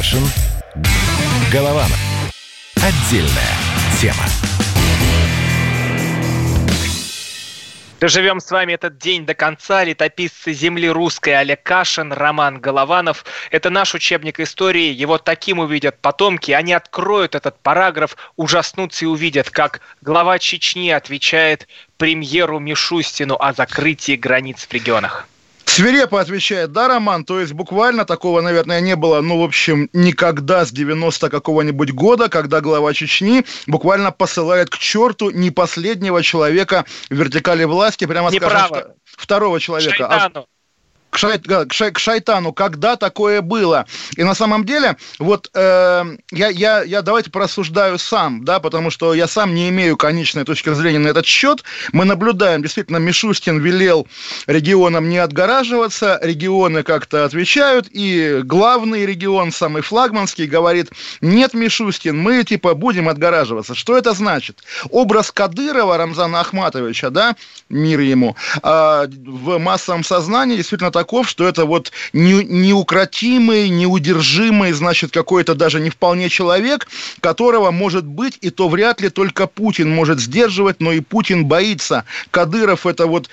Кашин. Голованов. Отдельная тема. Доживем с вами этот день до конца. Летописцы земли русской Олег Кашин, Роман Голованов. Это наш учебник истории. Его таким увидят потомки. Они откроют этот параграф, ужаснутся и увидят, как глава Чечни отвечает премьеру Мишустину о закрытии границ в регионах. Свирепо отвечает, да, Роман? То есть буквально такого, наверное, не было, ну, в общем, никогда с 90 какого-нибудь года, когда глава Чечни буквально посылает к черту не последнего человека в вертикали власти, прямо Неправо. скажем, второго человека. А Шайтану к, шай, к, шай, к шайтану, когда такое было. И на самом деле, вот э, я, я, я давайте порассуждаю сам, да, потому что я сам не имею конечной точки зрения на этот счет. Мы наблюдаем, действительно, Мишустин велел регионам не отгораживаться, регионы как-то отвечают, и главный регион, самый флагманский, говорит, нет, Мишустин, мы типа будем отгораживаться. Что это значит? Образ Кадырова, Рамзана Ахматовича, да, мир ему, э, в массовом сознании действительно таков, что это вот не, неукротимый, неудержимый, значит, какой-то даже не вполне человек, которого может быть, и то вряд ли только Путин может сдерживать, но и Путин боится. Кадыров это вот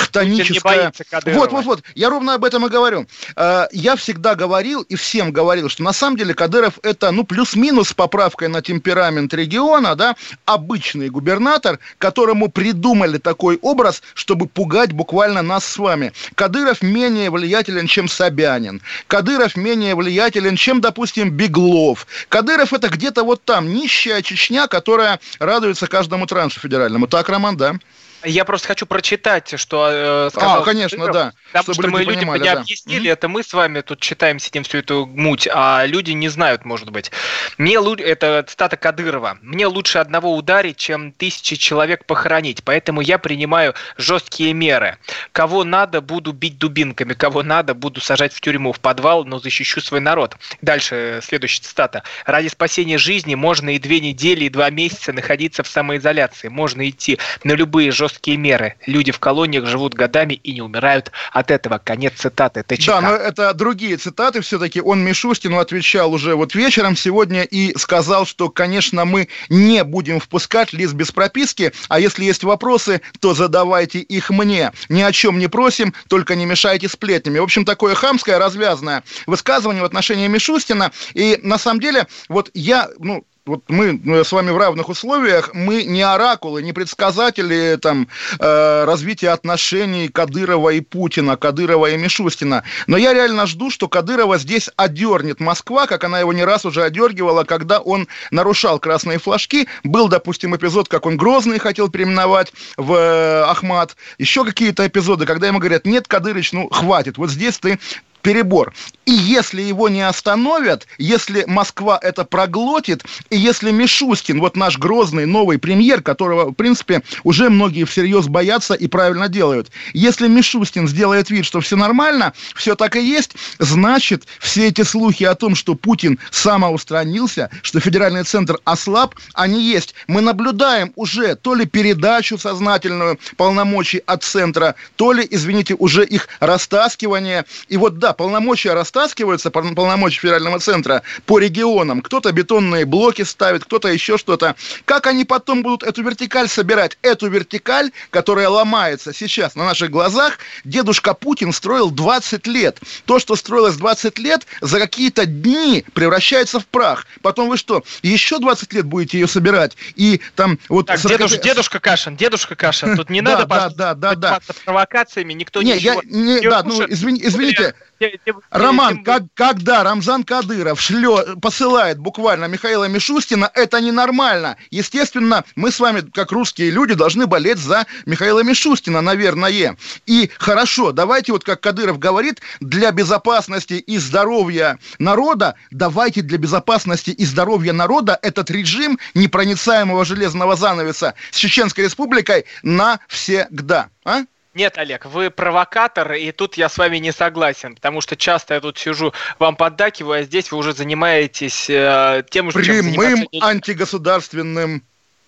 хтоническая... Вот, вот, вот, я ровно об этом и говорю. Э, я всегда говорил и всем говорил, что на самом деле Кадыров это, ну, плюс-минус с поправкой на темперамент региона, да, обычный губернатор, которому придумали такой образ, чтобы пугать буквально нас с вами. Кадыров менее влиятелен, чем Собянин. Кадыров менее влиятелен, чем, допустим, Беглов. Кадыров это где-то вот там, нищая Чечня, которая радуется каждому траншу федеральному. Так, Роман, да? Я просто хочу прочитать, что э, сказал. А, конечно, Кадыров, да. Потому что мы людям не да. объяснили, mm-hmm. это мы с вами тут читаем, сидим всю эту муть, а люди не знают, может быть. Мне лучше, это цитата Кадырова, мне лучше одного ударить, чем тысячи человек похоронить, поэтому я принимаю жесткие меры. Кого надо, буду бить дубинками, кого надо, буду сажать в тюрьму, в подвал, но защищу свой народ. Дальше следующая цитата. Ради спасения жизни можно и две недели, и два месяца находиться в самоизоляции, можно идти на любые жесткие жесткие меры. Люди в колониях живут годами и не умирают от этого. Конец цитаты ТЧК. Да, но это другие цитаты все-таки. Он Мишустину отвечал уже вот вечером сегодня и сказал, что, конечно, мы не будем впускать лист без прописки, а если есть вопросы, то задавайте их мне. Ни о чем не просим, только не мешайте сплетнями. В общем, такое хамское, развязное высказывание в отношении Мишустина. И на самом деле, вот я, ну, вот мы с вами в равных условиях, мы не оракулы, не предсказатели там, э, развития отношений Кадырова и Путина, Кадырова и Мишустина. Но я реально жду, что Кадырова здесь одернет Москва, как она его не раз уже одергивала, когда он нарушал красные флажки. Был, допустим, эпизод, как он Грозный хотел переименовать в э, Ахмат. Еще какие-то эпизоды, когда ему говорят, нет, Кадырыч, ну хватит, вот здесь ты перебор. И если его не остановят, если Москва это проглотит, и если Мишустин, вот наш грозный новый премьер, которого, в принципе, уже многие всерьез боятся и правильно делают, если Мишустин сделает вид, что все нормально, все так и есть, значит, все эти слухи о том, что Путин самоустранился, что федеральный центр ослаб, они есть. Мы наблюдаем уже то ли передачу сознательную полномочий от центра, то ли, извините, уже их растаскивание. И вот да, полномочия растаскиваются, полномочия федерального центра по регионам. Кто-то бетонные блоки ставит, кто-то еще что-то. Как они потом будут эту вертикаль собирать? Эту вертикаль, которая ломается сейчас на наших глазах, дедушка Путин строил 20 лет. То, что строилось 20 лет, за какие-то дни превращается в прах. Потом вы что, еще 20 лет будете ее собирать? И там вот... Так, 40... дедуш, дедушка Кашин, дедушка Кашин, тут не надо да, да, да, да, провокациями, никто не, ничего... Я, не, да, ну, извини, извините, Роман, как, когда Рамзан Кадыров шлё, посылает буквально Михаила Мишустина, это ненормально. Естественно, мы с вами, как русские люди, должны болеть за Михаила Мишустина, наверное. И хорошо, давайте вот, как Кадыров говорит, для безопасности и здоровья народа, давайте для безопасности и здоровья народа этот режим непроницаемого железного занавеса с Чеченской республикой навсегда. А? Нет, Олег, вы провокатор, и тут я с вами не согласен, потому что часто я тут сижу, вам поддакиваю, а здесь вы уже занимаетесь э, тем, Прямым чем антигосударственным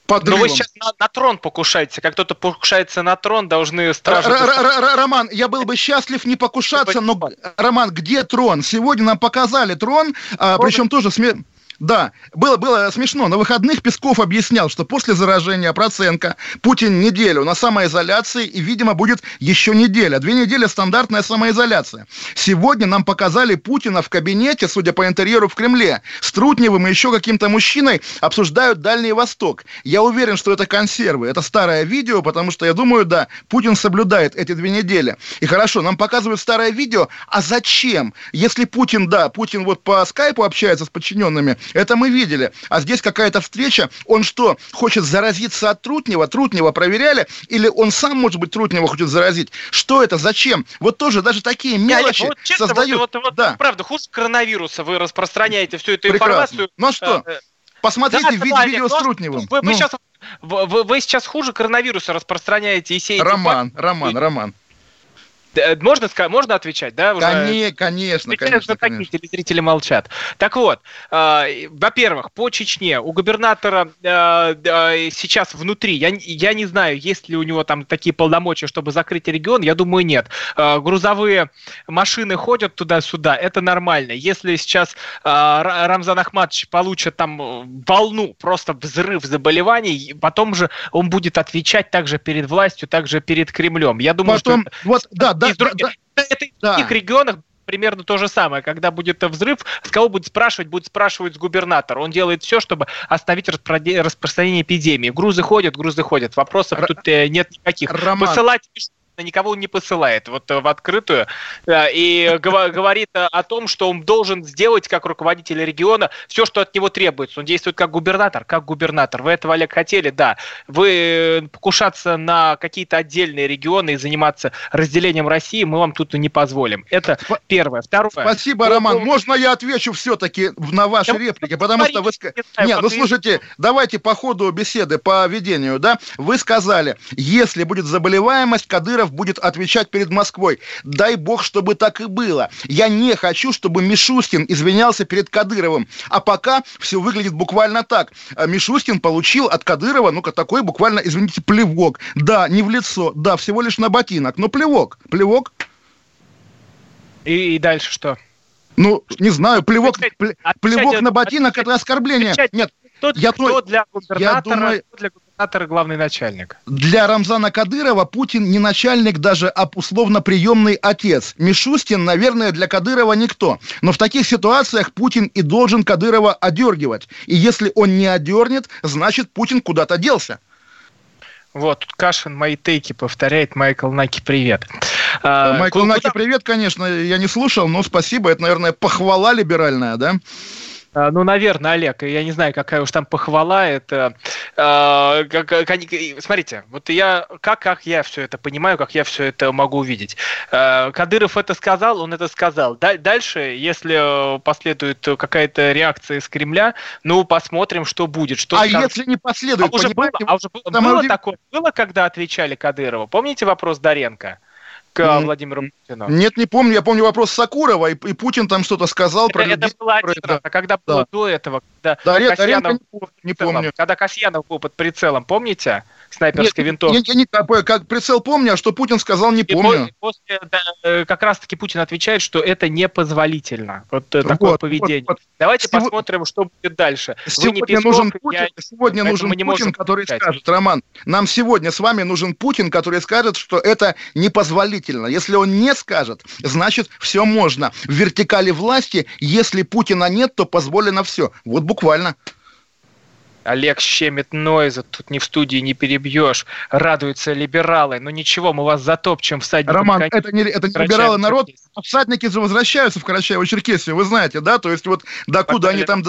подрывом. Но вы сейчас на, на трон покушаетесь. Как кто-то покушается на трон, должны стражи... Роман, я был бы счастлив не покушаться, но, Роман, где трон? Сегодня нам показали трон, а, причем тоже... Сме... Да, было, было смешно. На выходных Песков объяснял, что после заражения Проценко Путин неделю на самоизоляции и, видимо, будет еще неделя. Две недели стандартная самоизоляция. Сегодня нам показали Путина в кабинете, судя по интерьеру в Кремле, с Трутневым и еще каким-то мужчиной обсуждают Дальний Восток. Я уверен, что это консервы. Это старое видео, потому что я думаю, да, Путин соблюдает эти две недели. И хорошо, нам показывают старое видео. А зачем? Если Путин, да, Путин вот по скайпу общается с подчиненными, это мы видели. А здесь какая-то встреча. Он что, хочет заразиться от Трутнева? Трутнева проверяли? Или он сам, может быть, Трутнева хочет заразить? Что это? Зачем? Вот тоже даже такие мелочи вот, честно, создают... Вот, вот, да. Правда, хуже коронавируса вы распространяете всю эту Прекрасно. информацию. Ну а что? Э, Посмотрите да, видео, видео с Трутневым. Вы, ну. вы, сейчас, вы, вы сейчас хуже коронавируса распространяете и сеете... Роман, Роман, Роман. Э, можно, можно отвечать, да? Уже... Конечно, конечно, конечно. Такие телезрители молчат. Так вот, э, во-первых, по Чечне у губернатора э, э, сейчас внутри, я, я не знаю, есть ли у него там такие полномочия, чтобы закрыть регион, я думаю, нет. Э, грузовые машины ходят туда-сюда, это нормально. Если сейчас э, Рамзан Ахматович получит там волну, просто взрыв заболеваний, потом же он будет отвечать также перед властью, также перед Кремлем. Я думаю, потом, что... Вот, да, да, друг... да, да. Это в других да. регионах примерно то же самое. Когда будет взрыв, с кого будет спрашивать? Будет спрашивать с губернатора. Он делает все, чтобы остановить распространение эпидемии. Грузы ходят, грузы ходят. Вопросов Р... тут э, нет никаких. Роман. Посылать никого не посылает вот э, в открытую э, и говорит о том, что он должен сделать как руководитель региона все, что от него требуется. Он действует как губернатор, как губернатор. Вы этого, Олег, хотели? Да. Вы э, покушаться на какие-то отдельные регионы и заниматься разделением России мы вам тут не позволим. Это первое. Второе. Спасибо, Роман. Можно я отвечу все-таки на ваши реплики? Потому что вы... Нет, ну слушайте, давайте по ходу беседы, по ведению, да, вы сказали, если будет заболеваемость, Кадыров будет отвечать перед Москвой. Дай бог, чтобы так и было. Я не хочу, чтобы Мишустин извинялся перед Кадыровым. А пока все выглядит буквально так. А Мишустин получил от Кадырова, ну-ка, такой буквально, извините, плевок. Да, не в лицо, да, всего лишь на ботинок, но плевок. Плевок. И, и дальше что? Ну, не знаю, плевок, плевок на ботинок это оскорбление. Нет, кто, я кто для губернатора, я думаю, кто для губернатора главный начальник? Для Рамзана Кадырова Путин не начальник даже, а условно приемный отец. Мишустин, наверное, для Кадырова никто. Но в таких ситуациях Путин и должен Кадырова одергивать. И если он не одернет, значит Путин куда-то делся. Вот, тут Кашин мои тейки повторяет. Майкл Наки, привет. А, Майкл. Наки, привет, конечно, я не слушал, но спасибо. Это, наверное, похвала либеральная, да? А, ну, наверное, Олег, я не знаю, какая уж там похвала, это... Э, как, как, смотрите, вот я, как, как я все это понимаю, как я все это могу увидеть. Э, Кадыров это сказал, он это сказал. Дальше, если последует какая-то реакция из Кремля, ну, посмотрим, что будет. Что а скажут. если не последует, а уже было, а уже было, было такое, было, когда отвечали Кадырову? Помните вопрос Даренко? К. Владимиру Путину? Нет, не помню. Я помню вопрос Сакурова, и, и Путин там что-то сказал это, про Это было один раз, а когда да. было до этого? Когда да, Касьянов, не, не помню. Когда Касьянов был под прицелом, помните? снайперской Нет, винтовки. Я, я не как прицел помню, а что Путин сказал, не помню. И после, да, э, как раз-таки Путин отвечает, что это непозволительно. Вот вот, такое поведение. Вот, вот. Давайте Сего... посмотрим, что будет дальше. Сегодня Песков, нужен Путин, я... сегодня нужен Путин который сказать. скажет, Роман, нам сегодня с вами нужен Путин, который скажет, что это непозволительно. Если он не скажет, значит, все можно. В вертикали власти, если Путина нет, то позволено все. Вот буквально. Олег щемит Нойза, тут ни в студии не перебьешь. Радуются либералы. Но ничего, мы вас затопчем всадником. Роман, это не, это не либералы народ. А всадники же возвращаются в Карачаево-Черкесию, вы знаете, да? То есть вот докуда они там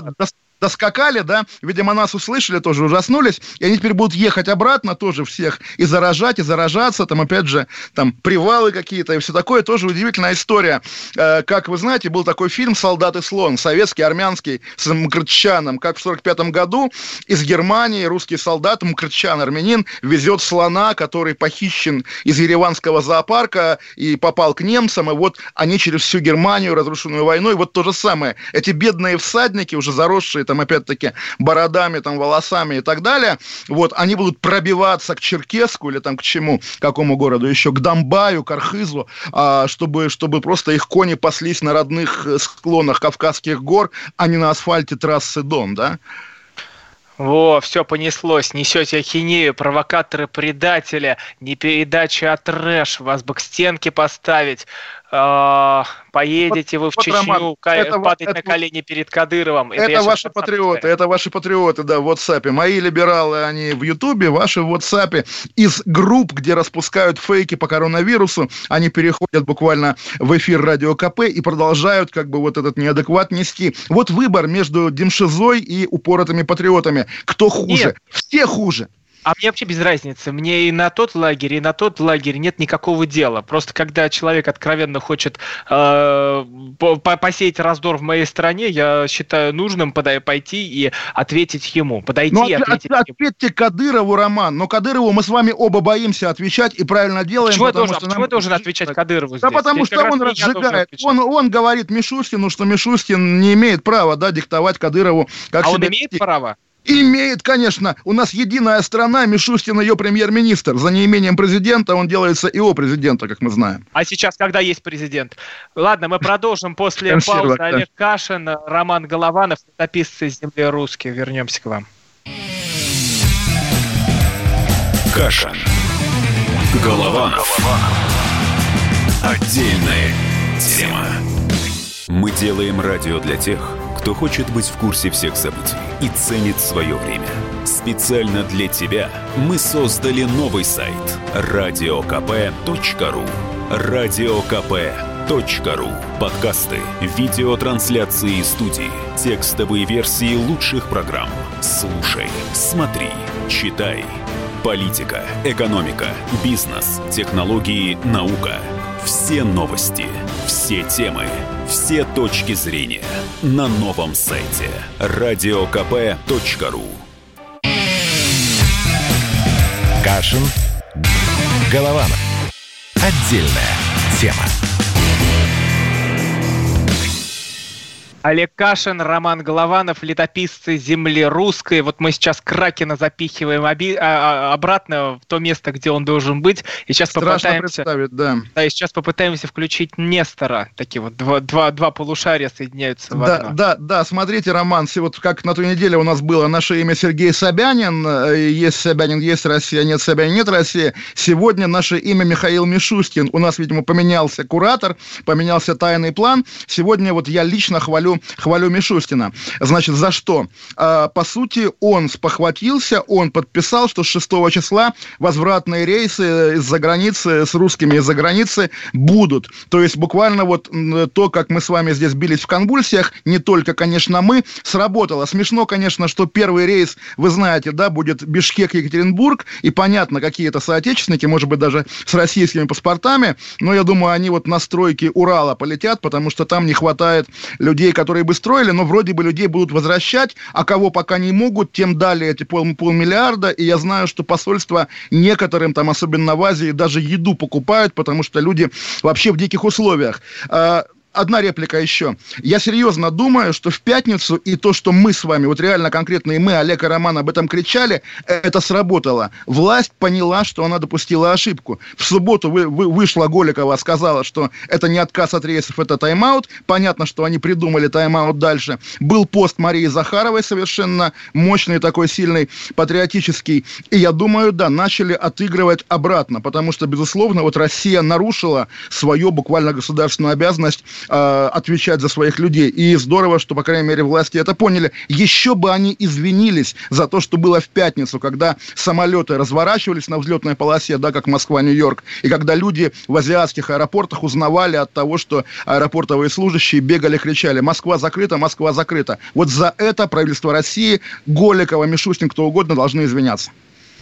доскакали, да, видимо, нас услышали, тоже ужаснулись, и они теперь будут ехать обратно тоже всех и заражать, и заражаться, там, опять же, там, привалы какие-то и все такое, тоже удивительная история. Э, как вы знаете, был такой фильм «Солдат и слон», советский, армянский, с Мкртчаном, как в 45 году из Германии русский солдат, Мкртчан, армянин, везет слона, который похищен из ереванского зоопарка и попал к немцам, и вот они через всю Германию, разрушенную войной, вот то же самое. Эти бедные всадники, уже заросшие там, опять-таки, бородами, там, волосами и так далее, вот, они будут пробиваться к Черкеску или там к чему, к какому городу еще, к Донбаю, к Архизу, а, чтобы, чтобы просто их кони паслись на родных э, склонах Кавказских гор, а не на асфальте трассы Дон, да? Во, все понеслось, несете ахинею, провокаторы, предатели, не передача, а трэш, вас бы к стенке поставить. А, поедете вы в вот, Чечню Роман, это, падать это, на колени перед Кадыровым. Это, это ваши патриоты, это ваши патриоты, да, в WhatsApp. Мои либералы, они в Ютубе, ваши в WhatsApp. Из групп, где распускают фейки по коронавирусу, они переходят буквально в эфир Радио КП и продолжают как бы вот этот неадекват нести. Вот выбор между Демшизой и упоротыми патриотами. Кто хуже? Нет. Все хуже. А мне вообще без разницы. Мне и на тот лагерь, и на тот лагерь нет никакого дела. Просто когда человек откровенно хочет э, посеять раздор в моей стране, я считаю нужным подай, пойти и ответить ему. Подойти но и ответить от, ему. Ответьте Кадырову, Роман. Но Кадырову мы с вами оба боимся отвечать и правильно делаем. Почему, я должен, почему я должен отвечать Кадырову здесь? Да потому здесь что он разжигает. Он, он говорит Мишустину, что Мишустин не имеет права да, диктовать Кадырову. Как а он имеет вести. право? Имеет, конечно. У нас единая страна, Мишустин ее премьер-министр. За неимением президента он делается ИО президента, как мы знаем. А сейчас, когда есть президент? Ладно, мы продолжим после паузы. Олег Кашин, Роман Голованов, летописцы земли русские. Вернемся к вам. Кашин. Голованов. Отдельная тема. Мы делаем радио для тех, кто хочет быть в курсе всех событий и ценит свое время. Специально для тебя мы создали новый сайт радиокп.ру радиокп.ру Подкасты, видеотрансляции студии, текстовые версии лучших программ. Слушай, смотри, читай. Политика, экономика, бизнес, технологии, наука – все новости, все темы, все точки зрения на новом сайте радиокп.ру Кашин. Голованов. Отдельная тема. Олег Кашин, Роман Голованов, летописцы земли русской. Вот мы сейчас Кракена запихиваем оби- а, а, обратно в то место, где он должен быть. И сейчас Страшно попытаемся... да. Да, и сейчас попытаемся включить Нестора. Такие вот два, два, два полушария соединяются в да, одно. Да, да, смотрите, Роман, вот как на той неделе у нас было наше имя Сергей Собянин. Э, есть Собянин, есть Россия, нет Собянин, нет Россия. Сегодня наше имя Михаил Мишустин. У нас, видимо, поменялся куратор, поменялся тайный план. Сегодня вот я лично хвалю хвалю, Мишустина. Значит, за что? А, по сути, он спохватился, он подписал, что с 6 числа возвратные рейсы из-за границы с русскими из-за границы будут. То есть буквально вот то, как мы с вами здесь бились в конвульсиях, не только, конечно, мы, сработало. Смешно, конечно, что первый рейс, вы знаете, да, будет Бишкек-Екатеринбург, и понятно, какие это соотечественники, может быть, даже с российскими паспортами, но я думаю, они вот на стройке Урала полетят, потому что там не хватает людей, которые бы строили, но вроде бы людей будут возвращать, а кого пока не могут, тем далее эти пол, полмиллиарда, и я знаю, что посольства некоторым, там, особенно в Азии, даже еду покупают, потому что люди вообще в диких условиях. А, одна реплика еще. Я серьезно думаю, что в пятницу и то, что мы с вами, вот реально конкретно и мы, Олег и Роман, об этом кричали, это сработало. Власть поняла, что она допустила ошибку. В субботу вы, вы, вышла Голикова, сказала, что это не отказ от рейсов, это тайм-аут. Понятно, что они придумали тайм-аут дальше. Был пост Марии Захаровой совершенно мощный, такой сильный, патриотический. И я думаю, да, начали отыгрывать обратно, потому что, безусловно, вот Россия нарушила свою буквально государственную обязанность э, отвечать за своих людей. И здорово, что, по крайней мере, власти это поняли. Еще бы они извинились за то, что было в пятницу, когда самолеты разворачивались на взлетной полосе, да, как Москва, Нью-Йорк, и когда люди в азиатских аэропортах узнавали от того, что аэропортовые служащие бегали, кричали «Москва закрыта, Москва закрыта». Вот за это правительство России, Голикова, Мишустин, кто угодно должны извиняться.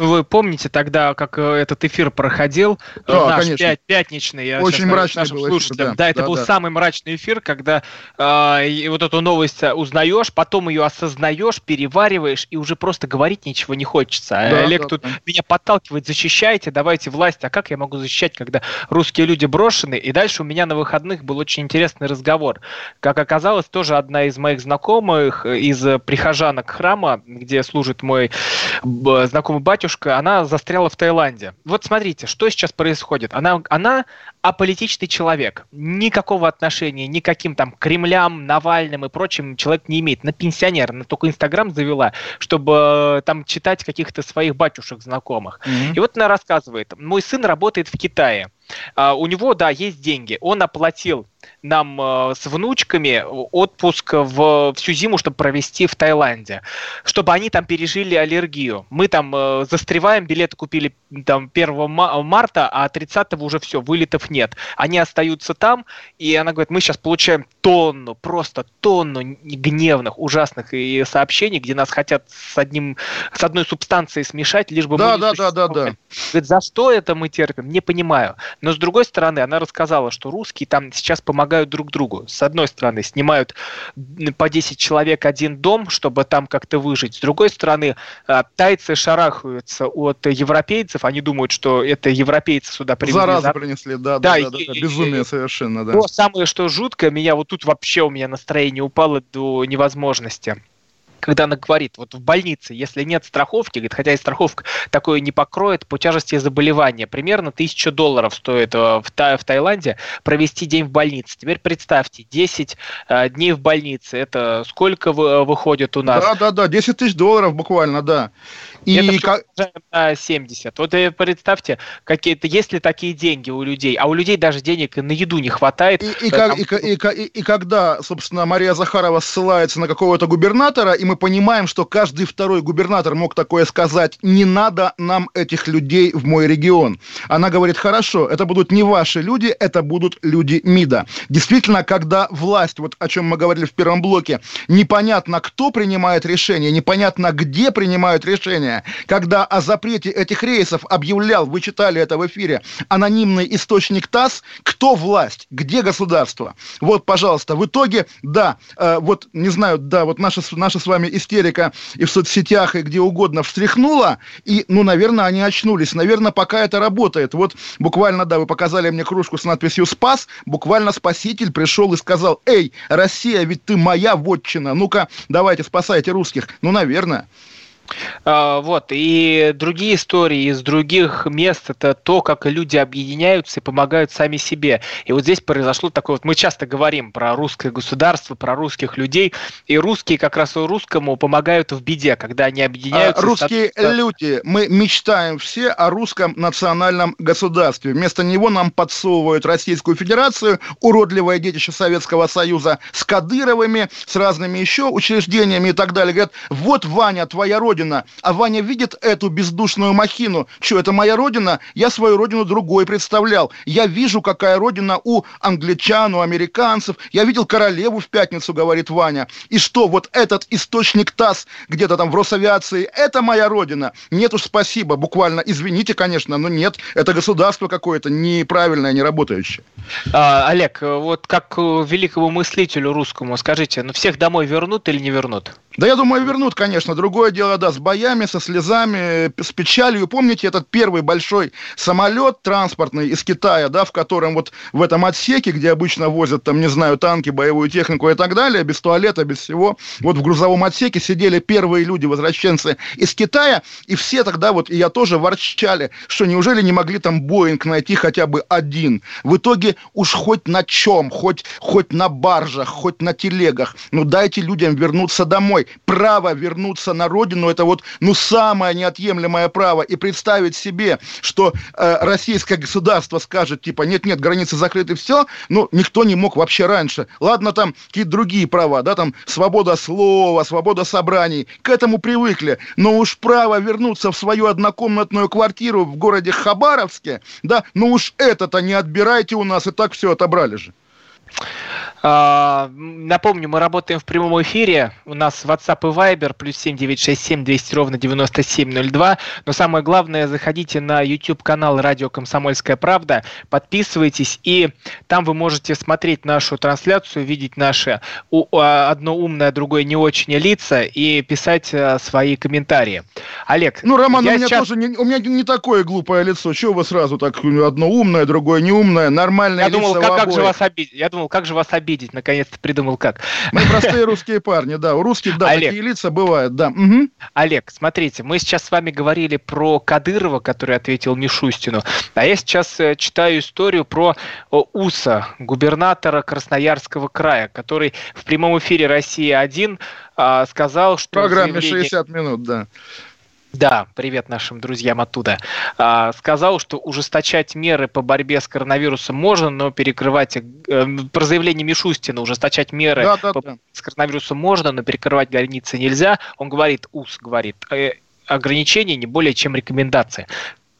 Вы помните тогда, как э, этот эфир проходил? Да, наш конечно. Пять, пятничный. Я Очень мрачный был эфир, да. да, это да, был да. самый мрачный эфир, когда э, вот эту новость узнаешь, потом ее осознаешь, перевариваешь, и уже просто говорить ничего не хочется. А да, Олег да, тут да. меня подталкивает, защищайте, давайте власть. А как я могу защищать, когда русские люди брошены? И дальше у меня на выходных был очень интересный разговор. Как оказалось, тоже одна из моих знакомых, э, из прихожанок храма, где служит мой знакомый батюшка, она застряла в Таиланде. Вот смотрите, что сейчас происходит. Она, она аполитичный человек. Никакого отношения никаким там Кремлям, Навальным и прочим человек не имеет. На пенсионер, она только Инстаграм завела, чтобы э, там читать каких-то своих батюшек знакомых. Mm-hmm. И вот она рассказывает, мой сын работает в Китае. Uh, у него, да, есть деньги. Он оплатил нам э, с внучками отпуск в всю зиму, чтобы провести в Таиланде, чтобы они там пережили аллергию. Мы там э, застреваем, билеты купили там 1 марта, а 30 уже все, вылетов нет. Они остаются там, и она говорит, мы сейчас получаем тонну, просто тонну гневных, ужасных и сообщений, где нас хотят с одним, с одной субстанцией смешать, лишь бы да, мы да, да, да, да. Говорит, за что это мы терпим? Не понимаю. Но с другой стороны, она рассказала, что русские там сейчас помогают друг другу. С одной стороны, снимают по 10 человек один дом, чтобы там как-то выжить. С другой стороны, а, тайцы шарахаются от европейцев, они думают, что это европейцы сюда привезли. Заразу принесли, да, да, да, да, да, безумие совершенно, да. То самое, что жутко, меня вот тут вообще у меня настроение упало до невозможности когда она говорит, вот в больнице, если нет страховки, говорит, хотя и страховка такое не покроет по тяжести заболевания, примерно тысяча долларов стоит э, в, Та в Таиланде провести день в больнице. Теперь представьте, 10 э, дней в больнице, это сколько вы, выходит у нас? Да, да, да, 10 тысяч долларов буквально, да. И это как... на 70. Вот э, представьте, какие-то, есть ли такие деньги у людей, а у людей даже денег на еду не хватает. И, и, как, и, и, и, и когда, собственно, Мария Захарова ссылается на какого-то губернатора, и мы понимаем, что каждый второй губернатор мог такое сказать, не надо нам этих людей в мой регион. Она говорит, хорошо, это будут не ваши люди, это будут люди МИДа. Действительно, когда власть, вот о чем мы говорили в первом блоке, непонятно, кто принимает решение, непонятно, где принимают решение, решение, когда о запрете этих рейсов объявлял, вы читали это в эфире, анонимный источник ТАСС, кто власть, где государство? Вот, пожалуйста, в итоге, да, э, вот, не знаю, да, вот наша, наша с вами истерика и в соцсетях, и где угодно встряхнула, и, ну, наверное, они очнулись, наверное, пока это работает. Вот буквально, да, вы показали мне кружку с надписью «Спас», буквально спаситель пришел и сказал, эй, Россия, ведь ты моя вотчина, ну-ка, давайте спасайте русских. Ну, наверное. А, вот, и другие истории из других мест, это то, как люди объединяются и помогают сами себе. И вот здесь произошло такое, вот мы часто говорим про русское государство, про русских людей, и русские как раз русскому помогают в беде, когда они объединяются. А, русские люди, мы мечтаем все о русском национальном государстве. Вместо него нам подсовывают Российскую Федерацию, уродливое детище Советского Союза с Кадыровыми, с разными еще учреждениями и так далее. Говорят, вот, Ваня, твоя родина, родина. А Ваня видит эту бездушную махину. Что, это моя родина? Я свою родину другой представлял. Я вижу, какая родина у англичан, у американцев. Я видел королеву в пятницу, говорит Ваня. И что, вот этот источник ТАСС где-то там в Росавиации, это моя родина? Нет уж, спасибо, буквально. Извините, конечно, но нет. Это государство какое-то неправильное, не работающее. А, Олег, вот как великому мыслителю русскому, скажите, ну всех домой вернут или не вернут? Да я думаю, вернут, конечно. Другое дело, да, с боями, со слезами, с печалью. Помните этот первый большой самолет транспортный из Китая, да, в котором вот в этом отсеке, где обычно возят, там, не знаю, танки, боевую технику и так далее, без туалета, без всего, вот в грузовом отсеке сидели первые люди, возвращенцы из Китая, и все тогда вот, и я тоже ворчали, что неужели не могли там Боинг найти хотя бы один? В итоге уж хоть на чем, хоть, хоть на баржах, хоть на телегах, ну дайте людям вернуться домой. Право вернуться на родину – это вот, ну, самое неотъемлемое право. И представить себе, что э, российское государство скажет, типа, нет-нет, границы закрыты, все, ну, никто не мог вообще раньше. Ладно, там какие-то другие права, да, там свобода слова, свобода собраний, к этому привыкли. Но уж право вернуться в свою однокомнатную квартиру в городе Хабаровске, да, ну уж это-то не отбирайте у нас, и так все отобрали же. А, напомню, мы работаем в прямом эфире. У нас WhatsApp и Viber плюс 7967 200 ровно 9702. Но самое главное, заходите на YouTube канал Радио Комсомольская правда, подписывайтесь, и там вы можете смотреть нашу трансляцию, видеть наши одно умное, другое не очень лица и писать свои комментарии. Олег. Ну, Роман, у меня сейчас... тоже не, у меня не такое глупое лицо. Чего вы сразу так одно умное, другое неумное, нормальное Я думал, как, как же вас обидеть? Я думал, как же вас обидеть? Обидеть, наконец-то придумал как. Мы простые русские парни, да. У русских, да, Олег. такие лица бывают, да. Угу. Олег, смотрите, мы сейчас с вами говорили про Кадырова, который ответил Мишустину, а я сейчас э, читаю историю про Уса, губернатора Красноярского края, который в прямом эфире «Россия-1» а, сказал, что... В программе заявление... 60 минут, да да, привет нашим друзьям оттуда, а, сказал, что ужесточать меры по борьбе с коронавирусом можно, но перекрывать, э, про заявление Мишустина, ужесточать меры да, да, по, да. с коронавирусом можно, но перекрывать границы нельзя. Он говорит, УС говорит, э, ограничения не более чем рекомендации.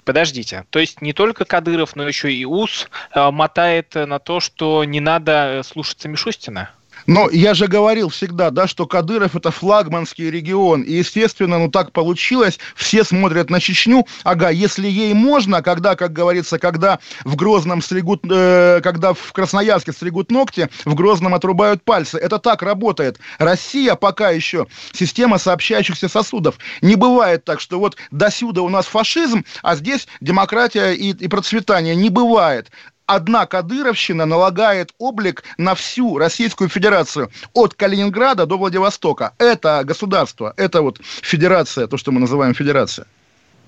Подождите, то есть не только Кадыров, но еще и УС э, мотает на то, что не надо слушаться Мишустина? Но я же говорил всегда, да, что Кадыров это флагманский регион. И, естественно, ну так получилось. Все смотрят на Чечню. Ага, если ей можно, когда, как говорится, когда в Грозном стригут, э, когда в Красноярске стригут ногти, в Грозном отрубают пальцы. Это так работает. Россия пока еще система сообщающихся сосудов. Не бывает так, что вот до сюда у нас фашизм, а здесь демократия и, и процветание. Не бывает одна кадыровщина налагает облик на всю Российскую Федерацию от Калининграда до Владивостока. Это государство, это вот федерация, то, что мы называем федерация.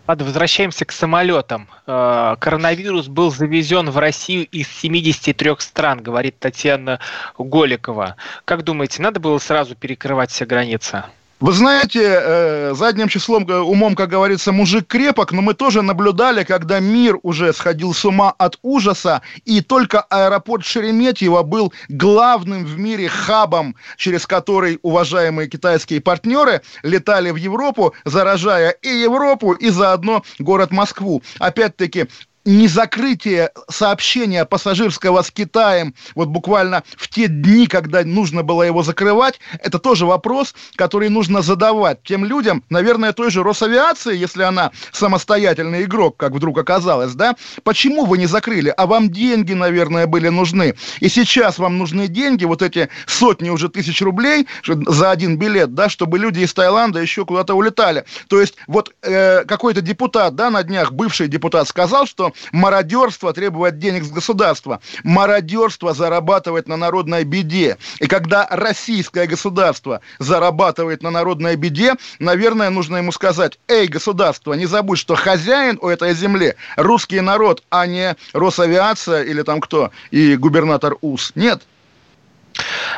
Ладно, возвращаемся к самолетам. Э, коронавирус был завезен в Россию из 73 стран, говорит Татьяна Голикова. Как думаете, надо было сразу перекрывать все границы? Вы знаете, э, задним числом, э, умом, как говорится, мужик крепок, но мы тоже наблюдали, когда мир уже сходил с ума от ужаса, и только аэропорт Шереметьево был главным в мире хабом, через который уважаемые китайские партнеры летали в Европу, заражая и Европу, и заодно город Москву. Опять-таки, не закрытие сообщения пассажирского с Китаем вот буквально в те дни, когда нужно было его закрывать, это тоже вопрос, который нужно задавать тем людям, наверное, той же Росавиации, если она самостоятельный игрок, как вдруг оказалось, да, почему вы не закрыли? А вам деньги, наверное, были нужны. И сейчас вам нужны деньги, вот эти сотни уже тысяч рублей за один билет, да, чтобы люди из Таиланда еще куда-то улетали. То есть вот э, какой-то депутат, да, на днях, бывший депутат сказал, что мародерство требовать денег с государства, мародерство зарабатывать на народной беде. И когда российское государство зарабатывает на народной беде, наверное, нужно ему сказать, эй, государство, не забудь, что хозяин у этой земли русский народ, а не Росавиация или там кто, и губернатор УС. Нет,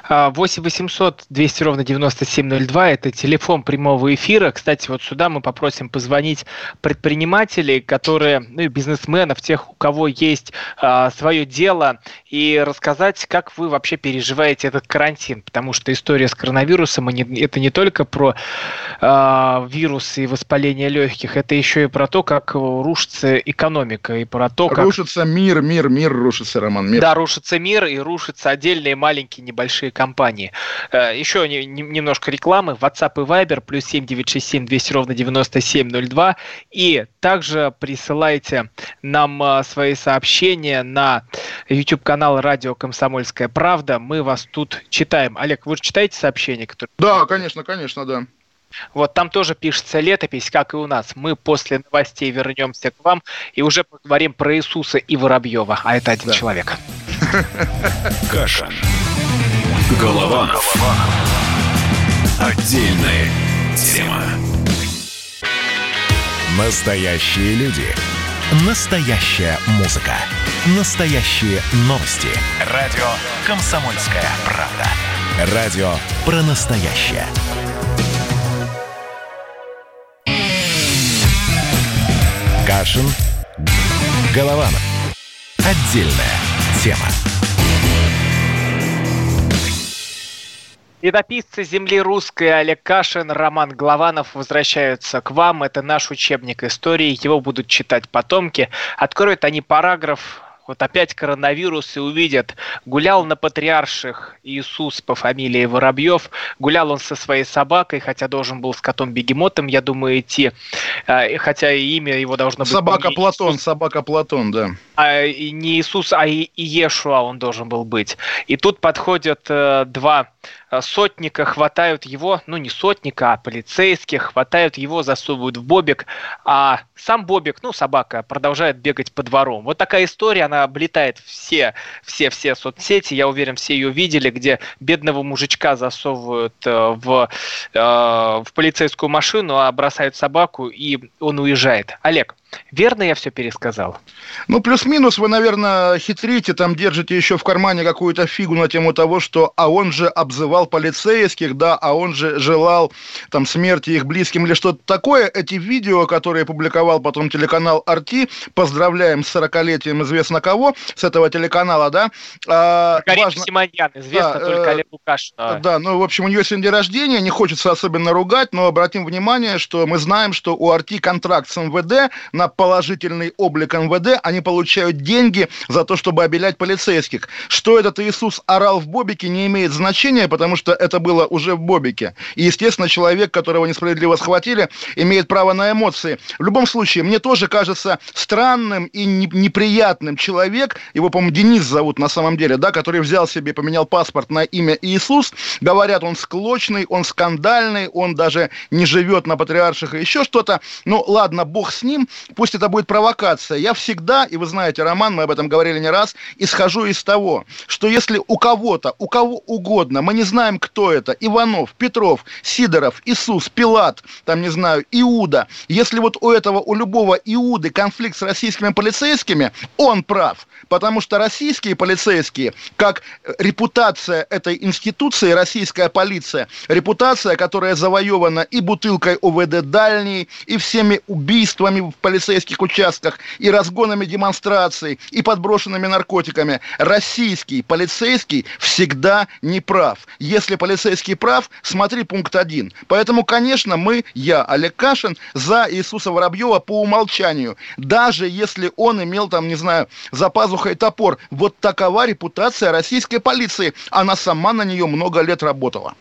8 800 200 ровно 9702 – это телефон прямого эфира. Кстати, вот сюда мы попросим позвонить предпринимателей, которые, ну и бизнесменов, тех, у кого есть а, свое дело, и рассказать, как вы вообще переживаете этот карантин. Потому что история с коронавирусом – это не только про а, вирус и воспаление легких, это еще и про то, как рушится экономика, и про то, как… Рушится мир, мир, мир рушится, Роман, мир. Да, рушится мир, и рушатся отдельные маленькие небольшие компании. Э, еще немножко рекламы. WhatsApp и Viber плюс 7967 200 ровно 9702. И также присылайте нам э, свои сообщения на YouTube-канал Радио Комсомольская правда. Мы вас тут читаем. Олег, вы же читаете сообщения? Которые... Да, конечно, конечно, да. Вот там тоже пишется летопись, как и у нас. Мы после новостей вернемся к вам и уже поговорим про Иисуса и Воробьева. А это один да. человек. Каша. Голованов. Отдельная тема. Настоящие люди. Настоящая музыка. Настоящие новости. Радио «Комсомольская правда». Радио про настоящее. Кашин. Голованов. Отдельная тема. Летописцы земли русской Олег Кашин, Роман Главанов возвращаются к вам. Это наш учебник истории. Его будут читать потомки. Откроют они параграф вот опять коронавирус и увидят, гулял на патриарших Иисус по фамилии Воробьев, гулял он со своей собакой, хотя должен был с котом-бегемотом, я думаю, идти, э, хотя и имя его должно быть... Собака Платон, Иисус. собака Платон, да. А, не Иисус, а Иешуа он должен был быть. И тут подходят э, два Э, сотника хватают его, ну не сотника, а полицейских, хватают его, засовывают в бобик, а сам бобик, ну собака, продолжает бегать по двору. Вот такая история, она облетает все, все, все соцсети, я уверен, все ее видели, где бедного мужичка засовывают э, в, в полицейскую машину, а бросают собаку, и он уезжает. Олег, Верно я все пересказал? Ну, плюс-минус вы, наверное, хитрите, там держите еще в кармане какую-то фигу на тему того, что а он же обзывал полицейских, да, а он же желал там смерти их близким или что-то такое. Эти видео, которые публиковал потом телеканал Арти, поздравляем с 40-летием известно кого, с этого телеканала, да. А, важно... Симоньян, известно да, только э, Олег Лукашин. Да, ну, в общем, у нее сегодня день рождения, не хочется особенно ругать, но обратим внимание, что мы знаем, что у Арти контракт с МВД на положительный облик МВД, они получают деньги за то, чтобы обелять полицейских. Что этот Иисус орал в Бобике, не имеет значения, потому что это было уже в Бобике. И, естественно, человек, которого несправедливо схватили, имеет право на эмоции. В любом случае, мне тоже кажется странным и неприятным человек, его, по-моему, Денис зовут на самом деле, да, который взял себе, поменял паспорт на имя Иисус. Говорят, он склочный, он скандальный, он даже не живет на патриарших и еще что-то. Ну, ладно, бог с ним пусть это будет провокация. Я всегда, и вы знаете, Роман, мы об этом говорили не раз, исхожу из того, что если у кого-то, у кого угодно, мы не знаем, кто это, Иванов, Петров, Сидоров, Иисус, Пилат, там, не знаю, Иуда, если вот у этого, у любого Иуды конфликт с российскими полицейскими, он прав. Потому что российские полицейские, как репутация этой институции, российская полиция, репутация, которая завоевана и бутылкой ОВД дальней, и всеми убийствами в полицейских участках и разгонами демонстраций, и подброшенными наркотиками. Российский полицейский всегда не прав. Если полицейский прав, смотри пункт один. Поэтому, конечно, мы, я, Олег Кашин, за Иисуса Воробьева по умолчанию. Даже если он имел там, не знаю, за пазухой топор. Вот такова репутация российской полиции. Она сама на нее много лет работала.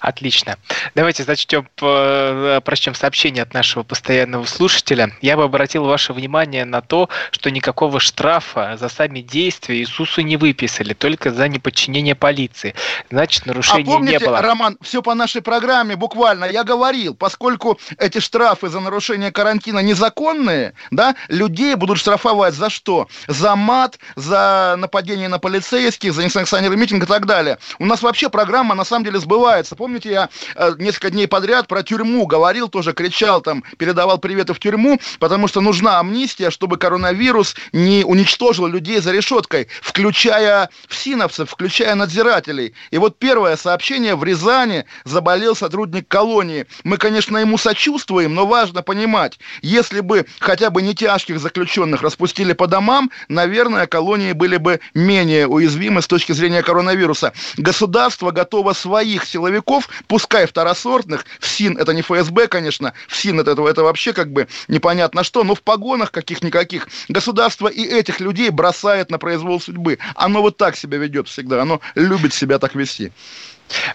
Отлично. Давайте зачтем, э, прочтем сообщение от нашего постоянного слушателя. Я бы обратил ваше внимание на то, что никакого штрафа за сами действия Иисусу не выписали, только за неподчинение полиции. Значит, нарушения а помните, не было. Роман, все по нашей программе буквально. Я говорил, поскольку эти штрафы за нарушение карантина незаконные, да, людей будут штрафовать за что? За мат, за нападение на полицейских, за несанкционированный митинг и так далее. У нас вообще программа на самом деле сбывается называется. Помните, я э, несколько дней подряд про тюрьму говорил, тоже кричал там, передавал приветы в тюрьму, потому что нужна амнистия, чтобы коронавирус не уничтожил людей за решеткой, включая всиновцев, включая надзирателей. И вот первое сообщение в Рязани заболел сотрудник колонии. Мы, конечно, ему сочувствуем, но важно понимать, если бы хотя бы не тяжких заключенных распустили по домам, наверное, колонии были бы менее уязвимы с точки зрения коронавируса. Государство готово своих силовиков, пускай второсортных, ФСИН, это не ФСБ, конечно, ФСИН это, это вообще как бы непонятно что, но в погонах каких-никаких государство и этих людей бросает на произвол судьбы. Оно вот так себя ведет всегда, оно любит себя так вести.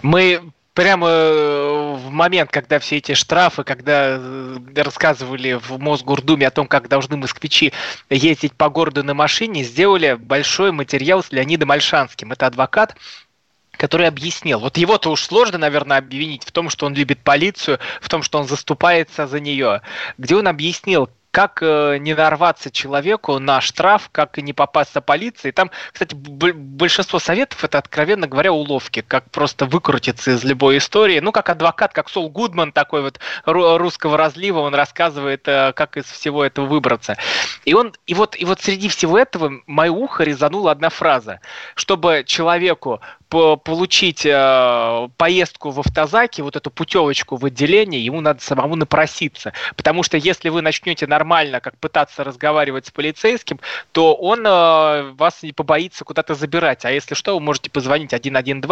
Мы прямо э, в момент, когда все эти штрафы, когда э, рассказывали в Мосгордуме о том, как должны москвичи ездить по городу на машине, сделали большой материал с Леонидом Альшанским. Это адвокат, который объяснил. Вот его-то уж сложно, наверное, обвинить в том, что он любит полицию, в том, что он заступается за нее. Где он объяснил, как э, не нарваться человеку на штраф, как не попасться полиции. Там, кстати, большинство советов это, откровенно говоря, уловки, как просто выкрутиться из любой истории. Ну, как адвокат, как Сол Гудман, такой вот русского разлива, он рассказывает, э, как из всего этого выбраться. И он, и вот, и вот среди всего этого мое ухо резанула одна фраза. Чтобы человеку получить э, поездку в автозаке, вот эту путевочку в отделение, ему надо самому напроситься. Потому что если вы начнете нормально как пытаться разговаривать с полицейским, то он э, вас не побоится куда-то забирать. А если что, вы можете позвонить 112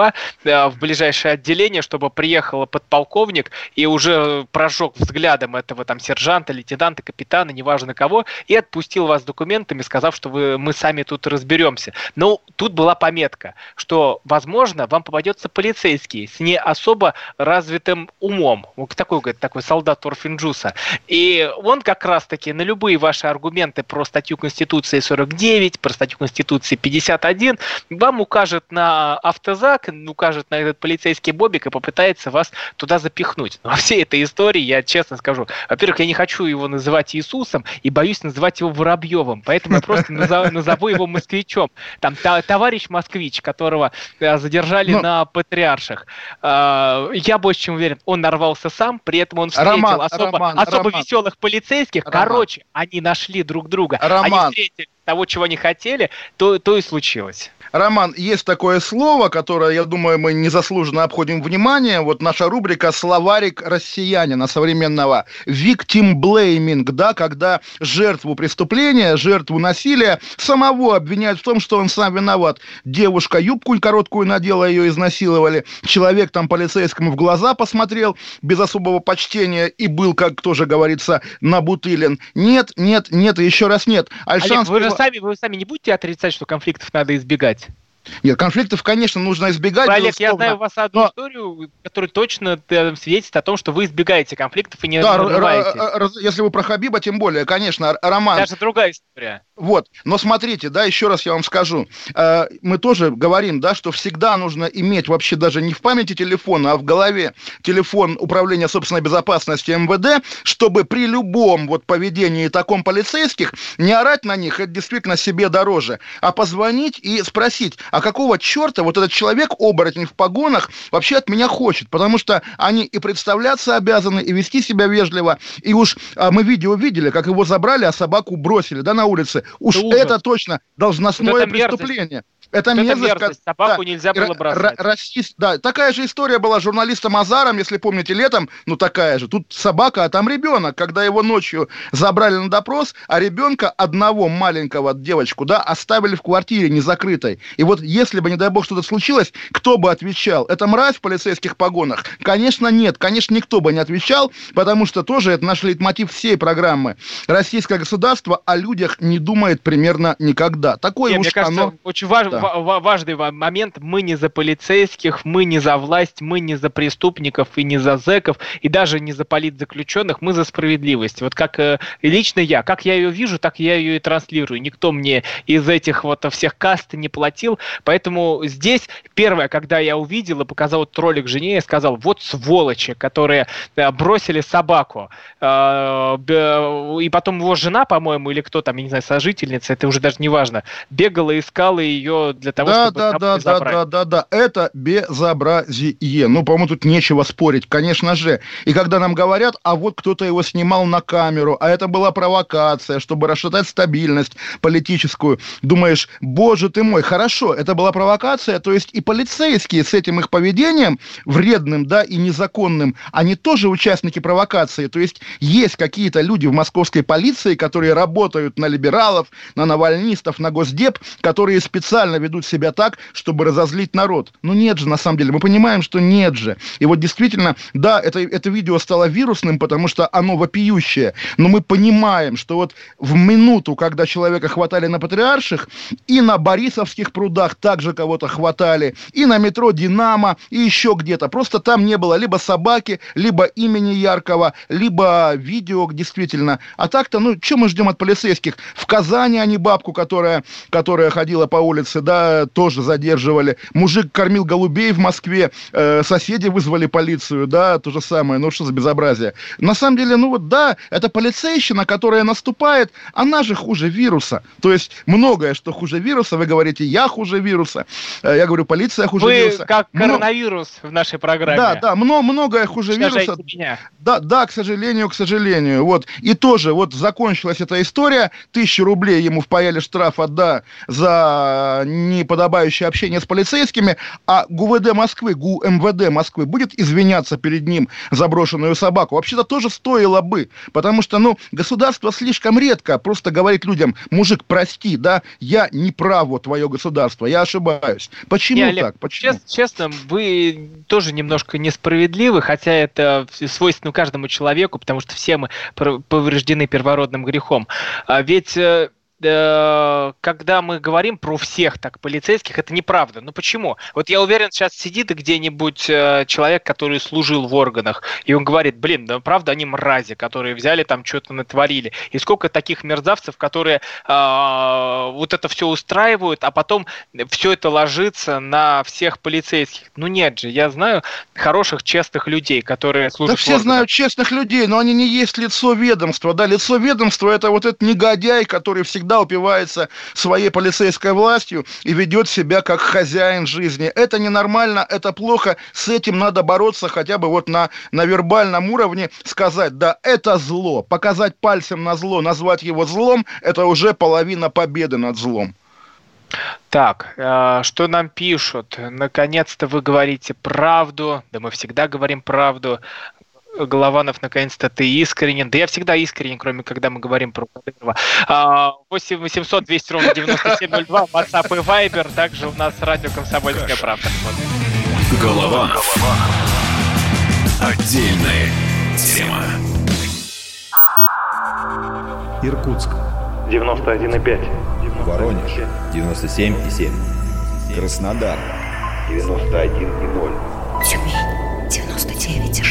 э, в ближайшее отделение, чтобы приехал подполковник и уже прожег взглядом этого там сержанта, лейтенанта, капитана, неважно кого, и отпустил вас документами, сказав, что вы, мы сами тут разберемся. Но тут была пометка, что, возможно, вам попадется полицейский с не особо развитым умом. Вот такой, говорит, такой солдат Орфинджуса. И он как раз-таки на любые ваши аргументы про статью Конституции 49, про статью Конституции 51, вам укажет на автозак, укажет на этот полицейский бобик и попытается вас туда запихнуть. Но во всей этой истории, я честно скажу, во-первых, я не хочу его называть Иисусом и боюсь называть его Воробьевым, поэтому я просто назову его москвичом. Там товарищ москвич, которого э, задержали Но... на патриарших. А, я больше чем уверен, он нарвался сам, при этом он встретил Роман, особо, Роман, особо Роман. веселых полицейских. Роман. Короче, они нашли друг друга. Роман. Они встретили того, чего они хотели, то, то и случилось. Роман, есть такое слово, которое, я думаю, мы незаслуженно обходим внимание. Вот наша рубрика «Словарик россиянина современного». Victim blaming, да, когда жертву преступления, жертву насилия самого обвиняют в том, что он сам виноват. Девушка юбку короткую надела, ее изнасиловали. Человек там полицейскому в глаза посмотрел без особого почтения и был, как тоже говорится, набутылен. Нет, нет, нет еще раз нет. Альшанс... Олег, вы же сами, вы сами не будете отрицать, что конфликтов надо избегать? Нет, конфликтов, конечно, нужно избегать. Олег, я знаю у вас одну но... историю, которая точно э, свидетельствует о том, что вы избегаете конфликтов и не да, нарываетесь. Если вы про Хабиба, тем более, конечно, Роман. Даже другая история. Вот, но смотрите, да, еще раз я вам скажу. Э, мы тоже говорим, да, что всегда нужно иметь вообще даже не в памяти телефона, а в голове телефон управления собственной безопасности МВД, чтобы при любом вот поведении таком полицейских не орать на них, это действительно себе дороже, а позвонить и спросить, а какого черта вот этот человек, оборотень в погонах, вообще от меня хочет? Потому что они и представляться обязаны, и вести себя вежливо. И уж а, мы видео видели, как его забрали, а собаку бросили, да, на улице. Уж это, это точно должностное это преступление. Это, это мерзость. мерзость. Собаку да. нельзя было бросать. Расист, да. Такая же история была с журналистом Азаром, если помните, летом, ну такая же. Тут собака, а там ребенок. Когда его ночью забрали на допрос, а ребенка одного маленького девочку, да, оставили в квартире незакрытой. И вот если бы, не дай бог, что-то случилось, кто бы отвечал? Это мразь в полицейских погонах? Конечно, нет. Конечно, никто бы не отвечал, потому что тоже это наш лейтмотив всей программы. Российское государство о людях не думает примерно никогда. Такое Нет, уж мне кажется, оно... очень важно, да важный момент. Мы не за полицейских, мы не за власть, мы не за преступников и не за зэков, и даже не за политзаключенных, мы за справедливость. Вот как э, лично я, как я ее вижу, так я ее и транслирую. Никто мне из этих вот всех каст не платил, поэтому здесь первое, когда я увидел и показал этот ролик жене, я сказал, вот сволочи, которые э, бросили собаку. Э, и потом его жена, по-моему, или кто там, я не знаю, сожительница, это уже даже не важно, бегала, искала ее для того, да, чтобы да, да, да, да, да, да, это безобразие. Ну, по-моему, тут нечего спорить, конечно же. И когда нам говорят, а вот кто-то его снимал на камеру, а это была провокация, чтобы расшатать стабильность политическую, думаешь, боже ты мой, хорошо, это была провокация, то есть и полицейские с этим их поведением, вредным, да, и незаконным, они тоже участники провокации, то есть есть какие-то люди в московской полиции, которые работают на либералов, на навальнистов, на госдеп, которые специально ведут себя так, чтобы разозлить народ. Ну нет же, на самом деле, мы понимаем, что нет же. И вот действительно, да, это, это видео стало вирусным, потому что оно вопиющее, но мы понимаем, что вот в минуту, когда человека хватали на Патриарших, и на Борисовских прудах также кого-то хватали, и на метро «Динамо», и еще где-то. Просто там не было либо собаки, либо имени яркого, либо видео, действительно. А так-то, ну, что мы ждем от полицейских? В Казани они бабку, которая, которая ходила по улице, да, тоже задерживали. Мужик кормил голубей в Москве, э, соседи вызвали полицию, да, то же самое. Ну, что за безобразие? На самом деле, ну вот да, это полицейщина, которая наступает, она же хуже вируса. То есть многое, что хуже вируса, вы говорите, я хуже вируса. Э, я говорю, полиция хуже вы вируса. как коронавирус в нашей программе. Да, да, много, многое хуже вируса. Меня. Да, да, к сожалению, к сожалению. Вот. И тоже вот закончилась эта история, тысячу рублей ему впаяли штрафа, да, за неподобающее общение с полицейскими, а ГУВД Москвы, ГУ МВД Москвы будет извиняться перед ним за брошенную собаку. Вообще-то тоже стоило бы, потому что, ну, государство слишком редко просто говорит людям, мужик, прости, да, я не прав, вот твое государство, я ошибаюсь. Почему не, Олег, так? Почему? Честно, честно, вы тоже немножко несправедливы, хотя это свойственно каждому человеку, потому что все мы повреждены первородным грехом. А ведь э, когда мы говорим про всех так полицейских, это неправда. Ну почему? Вот я уверен, сейчас сидит где-нибудь э, человек, который служил в органах, и он говорит, блин, да правда они мрази, которые взяли там что-то натворили. И сколько таких мерзавцев, которые э, вот это все устраивают, а потом все это ложится на всех полицейских. Ну нет же, я знаю хороших, честных людей, которые служат. Да все знают честных людей, но они не есть лицо ведомства. Да, лицо ведомства это вот этот негодяй, который всегда всегда упивается своей полицейской властью и ведет себя как хозяин жизни. Это ненормально, это плохо, с этим надо бороться хотя бы вот на, на вербальном уровне, сказать, да, это зло, показать пальцем на зло, назвать его злом, это уже половина победы над злом. Так, э, что нам пишут? Наконец-то вы говорите правду. Да мы всегда говорим правду. Голованов, наконец-то ты искренен. Да я всегда искренен, кроме когда мы говорим про Кадырова. 8 800 200 ровно 9702, WhatsApp и Viber. Также у нас радио «Комсомольская правда». Голованов. Отдельная тема. Иркутск. 91,5. Воронеж. 97,7. Краснодар. 91,0. Тюмень. 99,6.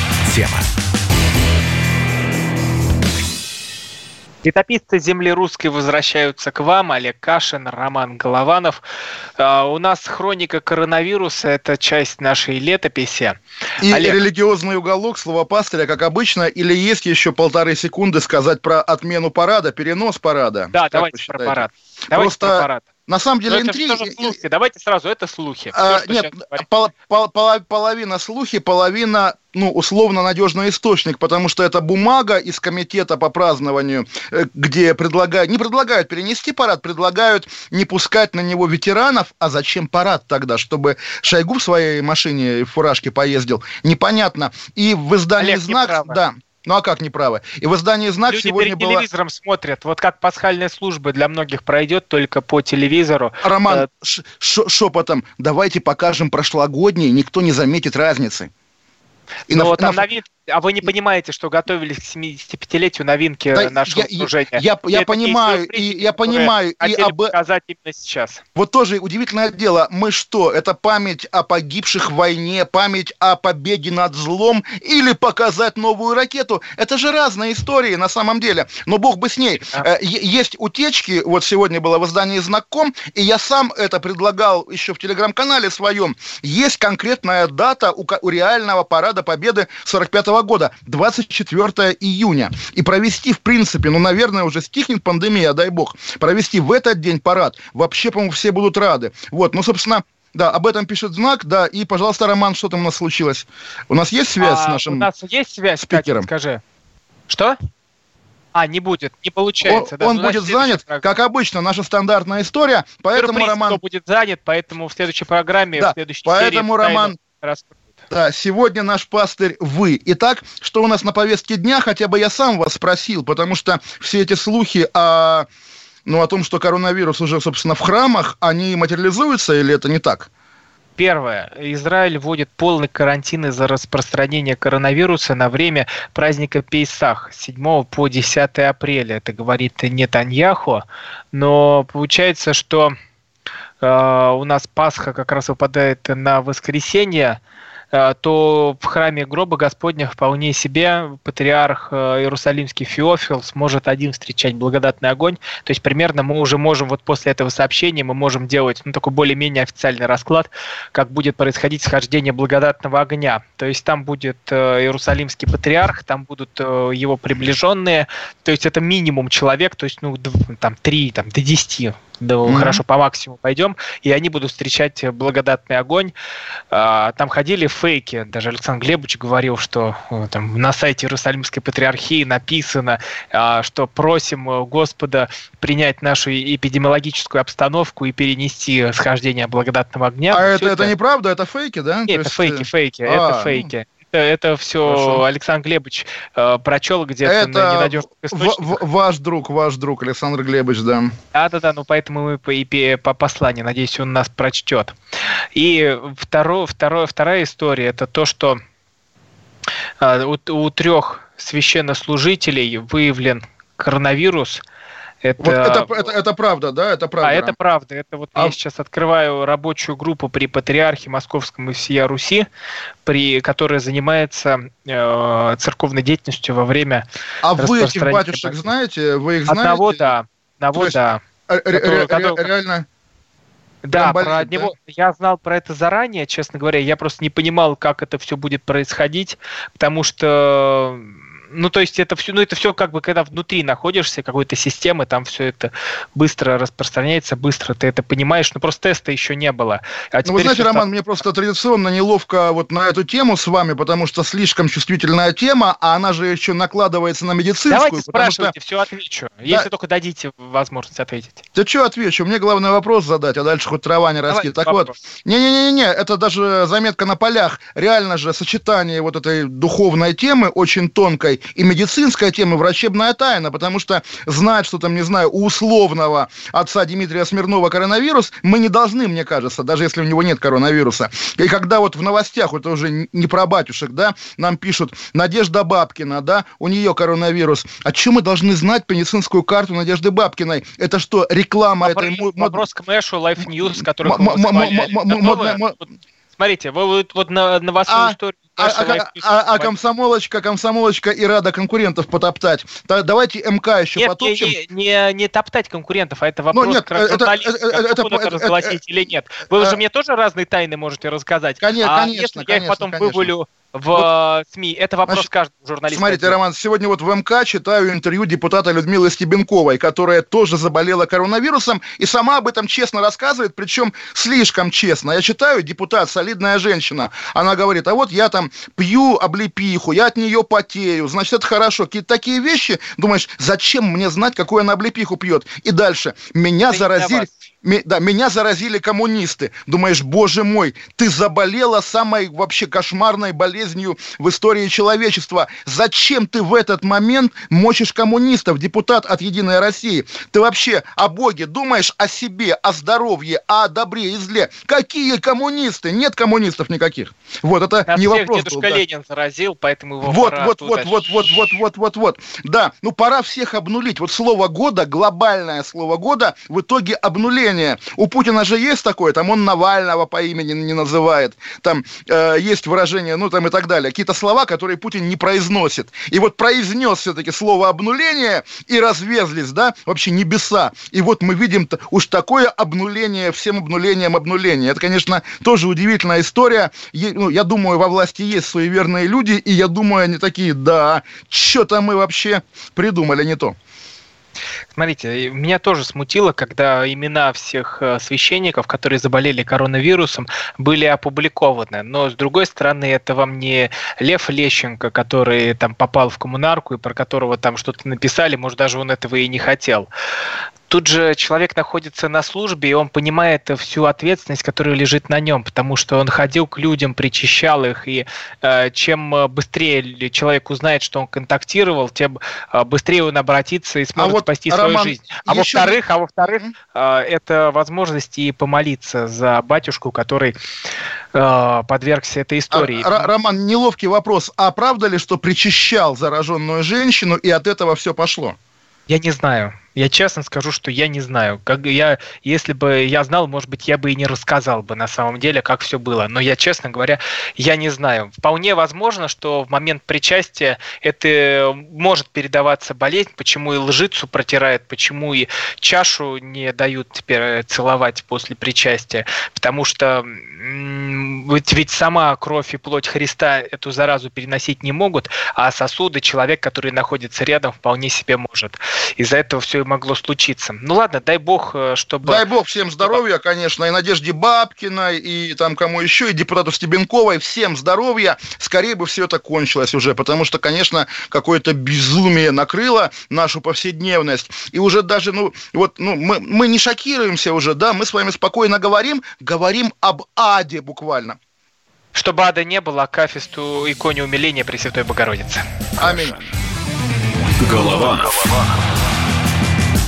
тема. Летописцы земли русской возвращаются к вам. Олег Кашин, Роман Голованов. Uh, у нас хроника коронавируса – это часть нашей летописи. И Олег... религиозный уголок, слово пастыря, как обычно, или есть еще полторы секунды сказать про отмену парада, перенос парада? Да, как давайте про парад. Давайте Просто про парад. На самом деле интриги... Это слухи. Давайте сразу, это слухи. А, Все, нет, пол, пол, пол, половина слухи, половина, ну, условно надежный источник, потому что это бумага из комитета по празднованию, э, где предлагают, не предлагают перенести парад, предлагают не пускать на него ветеранов, а зачем парад тогда, чтобы Шойгу в своей машине в фуражке поездил, непонятно. И в издании Олег, «Знак», да, ну а как неправы? И в издании «Знак» Люди сегодня перед было... телевизором смотрят. Вот как пасхальная служба для многих пройдет только по телевизору. Роман, э... шепотом, давайте покажем прошлогодние, никто не заметит разницы. И Но на, там на... новинки, а вы не понимаете, что готовились к 75-летию новинки да, нашего я, служения. Я, я, я понимаю, и я понимаю, и об... показать именно сейчас. Вот тоже удивительное дело. Мы что? Это память о погибших в войне, память о победе над злом или показать новую ракету? Это же разные истории на самом деле. Но бог бы с ней. А. Есть утечки. Вот сегодня было в издании «Знаком», и я сам это предлагал еще в телеграм-канале своем. Есть конкретная дата у, у реального парада победы 45 -го года, 24 июня. И провести, в принципе, ну, наверное, уже стихнет пандемия, дай бог, провести в этот день парад, вообще, по-моему, все будут рады. Вот, ну, собственно, да, об этом пишет знак, да, и, пожалуйста, Роман, что там у нас случилось? У нас есть связь а, с нашим У нас есть связь, спикером? Катя, скажи. Что? А, не будет, не получается. Он, да, он ну, будет занят, программе. как обычно, наша стандартная история, поэтому Сюрприз, Роман... Кто будет занят, поэтому в следующей программе, да, в следующей поэтому, серии... Роман, да, сегодня наш пастырь вы. Итак, что у нас на повестке дня, хотя бы я сам вас спросил, потому что все эти слухи о, ну, о том, что коронавирус уже, собственно, в храмах, они материализуются или это не так? Первое. Израиль вводит полный карантин из-за распространения коронавируса на время праздника Пейсах с 7 по 10 апреля. Это говорит Нетаньяху. Но получается, что э, у нас Пасха как раз выпадает на воскресенье, то в храме гроба Господня вполне себе патриарх э, Иерусалимский Феофил сможет один встречать благодатный огонь. То есть примерно мы уже можем вот после этого сообщения мы можем делать ну, такой более-менее официальный расклад, как будет происходить схождение благодатного огня. То есть там будет Иерусалимский патриарх, там будут его приближенные, то есть это минимум человек, то есть ну там три, там до десяти да, mm-hmm. хорошо, по максимуму пойдем, и они будут встречать благодатный огонь. А, там ходили фейки, даже Александр Глебович говорил, что там, на сайте Иерусалимской патриархии написано, а, что просим Господа принять нашу эпидемиологическую обстановку и перенести схождение благодатного огня. А это, это, это неправда, это фейки, да? Нет, это есть... фейки, фейки, а, это ну. Фейки это все Хорошо. Александр Глебович э, прочел где-то это на ненадежных источниках. ваш друг, ваш друг Александр Глебович, да. Да-да-да, ну поэтому мы по, и по посланию, надеюсь, он нас прочтет. И второ, второе, вторая история, это то, что э, у, у трех священнослужителей выявлен коронавирус – это... Вот это, это, это правда, да? Это правда. А это правда. Это вот а... я сейчас открываю рабочую группу при Патриархе Московском и всея Руси, при, которая занимается э, церковной деятельностью во время А вы этих батюшек знаете? Вы их знаете? Одного да. Одного да. Реально... Да, про него да? я знал про это заранее, честно говоря. Я просто не понимал, как это все будет происходить, потому что ну, то есть это все, ну, это все как бы, когда внутри находишься какой-то системы, там все это быстро распространяется, быстро ты это понимаешь, но просто теста еще не было. А ну, вы знаете, Роман, мне просто традиционно неловко вот на эту тему с вами, потому что слишком чувствительная тема, а она же еще накладывается на медицинскую. Давайте спрашивайте, что... все отвечу, да. если только дадите возможность ответить. Да что отвечу? Мне главное вопрос задать, а дальше хоть трава не растет. Так вопрос. вот, не-не-не, это даже заметка на полях. Реально же сочетание вот этой духовной темы очень тонкой и медицинская тема, врачебная тайна, потому что знать, что там, не знаю, у условного отца Дмитрия Смирнова коронавирус, мы не должны, мне кажется, даже если у него нет коронавируса. И когда вот в новостях, это уже не про батюшек, да, нам пишут, Надежда Бабкина, да, у нее коронавирус. А чем мы должны знать медицинскую карту Надежды Бабкиной? Это что, реклама Вопрос, этой... Вопрос к Мэшу, Life News, который Смотрите, вы вот, вот на новостную а, историю а, а, а, а комсомолочка, комсомолочка и рада конкурентов потоптать. Так, давайте МК еще нет, потопчем. Не, не, не топтать конкурентов, а это вопрос ну, нет, к это, это, это, это, разгласить это, или нет. Вы же мне тоже разные тайны можете рассказать. Конечно, а конечно, если я их потом конечно. вывалю в вот, СМИ. Это вопрос значит, каждого журналиста. Смотрите, Роман, сегодня вот в МК читаю интервью депутата Людмилы Стебенковой, которая тоже заболела коронавирусом и сама об этом честно рассказывает, причем слишком честно. Я читаю, депутат, солидная женщина, она говорит, а вот я там пью облепиху, я от нее потею, значит, это хорошо. Какие-то такие вещи, думаешь, зачем мне знать, какую она облепиху пьет? И дальше, меня это заразили да, меня заразили коммунисты. Думаешь, боже мой, ты заболела самой вообще кошмарной болезнью в истории человечества. Зачем ты в этот момент мочишь коммунистов, депутат от «Единой России»? Ты вообще о Боге думаешь, о себе, о здоровье, а о добре и зле? Какие коммунисты? Нет коммунистов никаких. Вот, это Нас не всех вопрос. дедушка был, да. Ленин заразил, поэтому его вот, пора вот, вот, вот, вот, вот, вот, вот, вот. Да, ну пора всех обнулить. Вот слово года, глобальное слово года в итоге обнуление движение. У Путина же есть такое, там он Навального по имени не называет, там э, есть выражение, ну там и так далее. Какие-то слова, которые Путин не произносит. И вот произнес все-таки слово обнуление и развезлись, да, вообще небеса. И вот мы видим уж такое обнуление всем обнулением обнуления. Это, конечно, тоже удивительная история. Я, ну, я думаю, во власти есть суеверные люди, и я думаю, они такие, да, что-то мы вообще придумали не то. Смотрите, меня тоже смутило, когда имена всех э, священников, которые заболели коронавирусом, были опубликованы. Но, с другой стороны, это вам не Лев Лещенко, который там попал в коммунарку и про которого там что-то написали, может, даже он этого и не хотел. Тут же человек находится на службе, и он понимает всю ответственность, которая лежит на нем, потому что он ходил к людям, причащал их, и э, чем быстрее человек узнает, что он контактировал, тем э, быстрее он обратится и сможет а вот, спасти Роман, свою жизнь. А еще... во-вторых, а во-вторых, э, это возможность и помолиться за батюшку, который э, подвергся этой истории. А, Роман, неловкий вопрос. А правда ли, что причащал зараженную женщину, и от этого все пошло? Я не знаю. Я честно скажу, что я не знаю. Как я, если бы я знал, может быть, я бы и не рассказал бы на самом деле, как все было. Но я, честно говоря, я не знаю. Вполне возможно, что в момент причастия это может передаваться болезнь, почему и лжицу протирают, почему и чашу не дают теперь целовать после причастия. Потому что ведь, ведь сама кровь и плоть Христа эту заразу переносить не могут, а сосуды человек, который находится рядом, вполне себе может. Из-за этого все могло случиться. Ну ладно, дай бог, э, чтобы... Дай бог всем здоровья, конечно, и Надежде Бабкиной, и там кому еще, и депутату Стебенковой, всем здоровья. Скорее бы все это кончилось уже, потому что, конечно, какое-то безумие накрыло нашу повседневность. И уже даже, ну, вот, ну, мы, мы не шокируемся уже, да, мы с вами спокойно говорим, говорим об аде буквально. Чтобы ада не было, а кафесту иконе умиления Пресвятой Богородицы. Аминь. Голова. Голова.